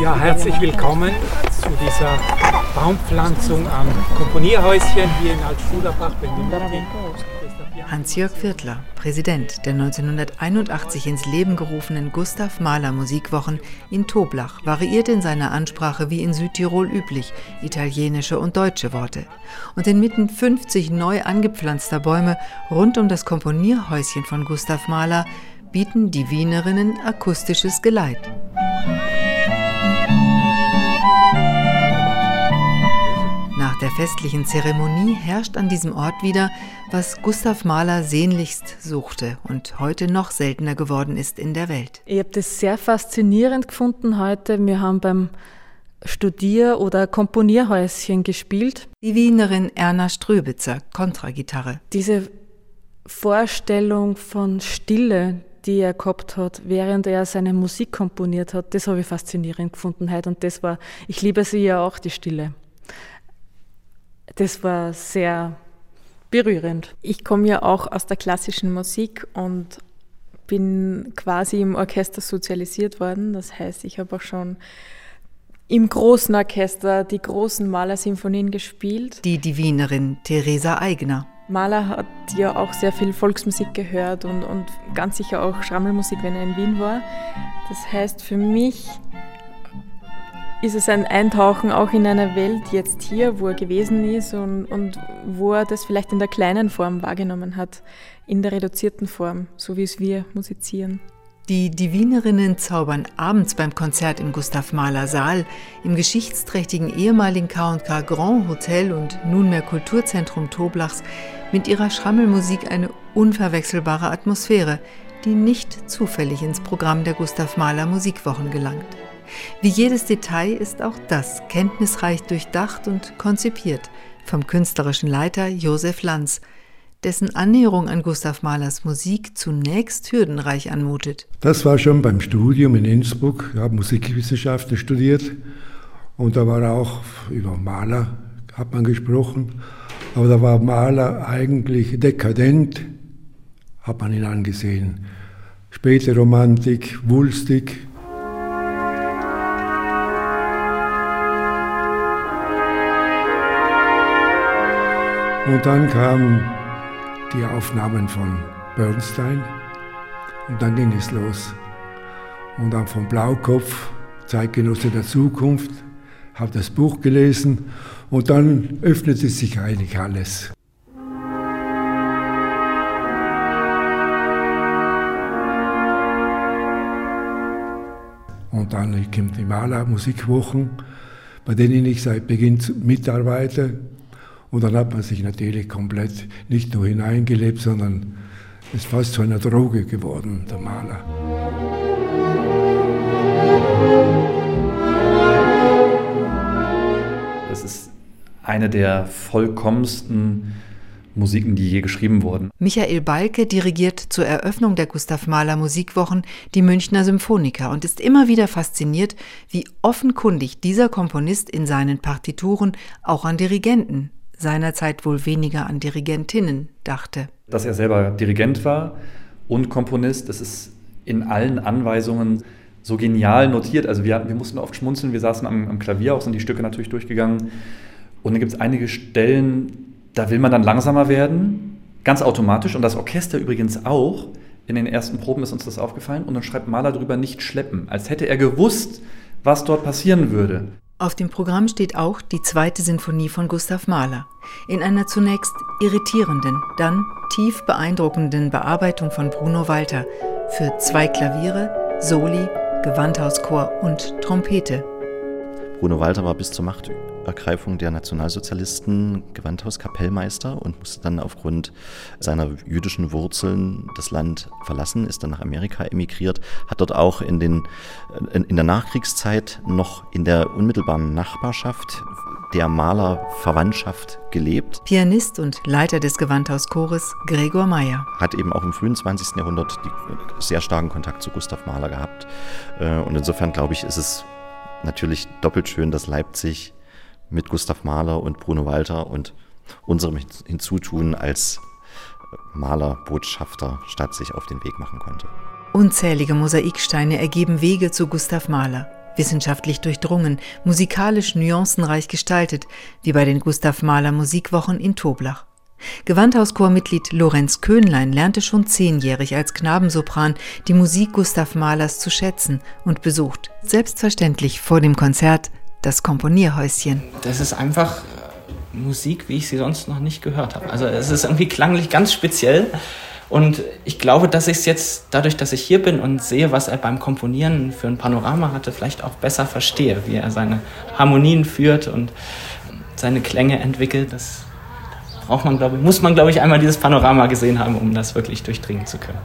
Ja, herzlich willkommen zu dieser Baumpflanzung am Komponierhäuschen hier in Altschulabach Hans-Jörg Viertler, Präsident der 1981 ins Leben gerufenen Gustav Mahler Musikwochen in Toblach, variiert in seiner Ansprache wie in Südtirol üblich italienische und deutsche Worte. Und inmitten 50 neu angepflanzter Bäume rund um das Komponierhäuschen von Gustav Mahler bieten die Wienerinnen akustisches Geleit. Nach der festlichen Zeremonie herrscht an diesem Ort wieder, was Gustav Mahler sehnlichst suchte und heute noch seltener geworden ist in der Welt. Ich habe das sehr faszinierend gefunden heute. Wir haben beim Studier- oder Komponierhäuschen gespielt. Die Wienerin Erna Ströbitzer, Kontragitarre. Diese Vorstellung von Stille, die er gehabt hat, während er seine Musik komponiert hat, das habe ich faszinierend gefunden heute. Und das war, ich liebe sie ja auch, die Stille. Das war sehr berührend. Ich komme ja auch aus der klassischen Musik und bin quasi im Orchester sozialisiert worden. Das heißt, ich habe auch schon im großen Orchester die großen Malersinfonien gespielt. Die die Wienerin Theresa Eigner. Mahler hat ja auch sehr viel Volksmusik gehört und, und ganz sicher auch Schrammelmusik, wenn er in Wien war. Das heißt, für mich ist es ein Eintauchen auch in eine Welt jetzt hier, wo er gewesen ist und, und wo er das vielleicht in der kleinen Form wahrgenommen hat, in der reduzierten Form, so wie es wir musizieren. Die Divinerinnen zaubern abends beim Konzert im Gustav Mahler Saal, im geschichtsträchtigen ehemaligen K&K Grand Hotel und nunmehr Kulturzentrum Toblachs mit ihrer Schrammelmusik eine unverwechselbare Atmosphäre, die nicht zufällig ins Programm der Gustav Mahler Musikwochen gelangt. Wie jedes Detail ist auch das kenntnisreich durchdacht und konzipiert vom künstlerischen Leiter Josef Lanz, dessen Annäherung an Gustav Mahlers Musik zunächst hürdenreich anmutet. Das war schon beim Studium in Innsbruck. Ich habe Musikwissenschaften studiert und da war auch über Mahler hat man gesprochen. Aber da war Mahler eigentlich dekadent, hat man ihn angesehen. Späte Romantik, wulstig. Und dann kamen die Aufnahmen von Bernstein und dann ging es los. Und dann von Blaukopf, Zeitgenosse der Zukunft, habe das Buch gelesen und dann öffnete sich eigentlich alles. Und dann kommt die Maler Musikwochen, bei denen ich seit Beginn mitarbeite. Und dann hat man sich natürlich komplett nicht nur hineingelebt, sondern es ist fast zu einer Droge geworden, der Maler. Das ist eine der vollkommensten Musiken, die je geschrieben wurden. Michael Balke dirigiert zur Eröffnung der Gustav Mahler Musikwochen die Münchner Symphoniker und ist immer wieder fasziniert, wie offenkundig dieser Komponist in seinen Partituren auch an Dirigenten, seinerzeit wohl weniger an Dirigentinnen, dachte. Dass er selber Dirigent war und Komponist, das ist in allen Anweisungen so genial notiert. Also wir, wir mussten oft schmunzeln, wir saßen am, am Klavier, auch sind die Stücke natürlich durchgegangen. Und dann gibt es einige Stellen, da will man dann langsamer werden, ganz automatisch. Und das Orchester übrigens auch. In den ersten Proben ist uns das aufgefallen. Und dann schreibt Mahler drüber nicht schleppen, als hätte er gewusst, was dort passieren würde. Auf dem Programm steht auch die zweite Sinfonie von Gustav Mahler. In einer zunächst irritierenden, dann tief beeindruckenden Bearbeitung von Bruno Walter für zwei Klaviere, Soli, Gewandhauschor und Trompete. Bruno Walter war bis zur Machtergreifung der Nationalsozialisten Gewandhauskapellmeister und musste dann aufgrund seiner jüdischen Wurzeln das Land verlassen, ist dann nach Amerika emigriert, hat dort auch in, den, in der Nachkriegszeit noch in der unmittelbaren Nachbarschaft der Malerverwandtschaft gelebt. Pianist und Leiter des Gewandhauschores Gregor Meyer. Hat eben auch im frühen 20. Jahrhundert sehr starken Kontakt zu Gustav Mahler gehabt. Äh, und insofern glaube ich, ist es natürlich doppelt schön, dass Leipzig mit Gustav Mahler und Bruno Walter und unserem Hinzutun als Malerbotschafter Stadt sich auf den Weg machen konnte. Unzählige Mosaiksteine ergeben Wege zu Gustav Mahler. Wissenschaftlich durchdrungen, musikalisch nuancenreich gestaltet, wie bei den Gustav Mahler Musikwochen in Toblach. Gewandhauschormitglied Lorenz Köhnlein lernte schon zehnjährig als Knabensopran die Musik Gustav Mahlers zu schätzen und besucht, selbstverständlich vor dem Konzert, das Komponierhäuschen. Das ist einfach äh, Musik, wie ich sie sonst noch nicht gehört habe. Also es ist irgendwie klanglich ganz speziell. Und ich glaube, dass ich es jetzt, dadurch, dass ich hier bin und sehe, was er beim Komponieren für ein Panorama hatte, vielleicht auch besser verstehe, wie er seine Harmonien führt und seine Klänge entwickelt. Das braucht man, glaube ich, muss man, glaube ich, einmal dieses Panorama gesehen haben, um das wirklich durchdringen zu können.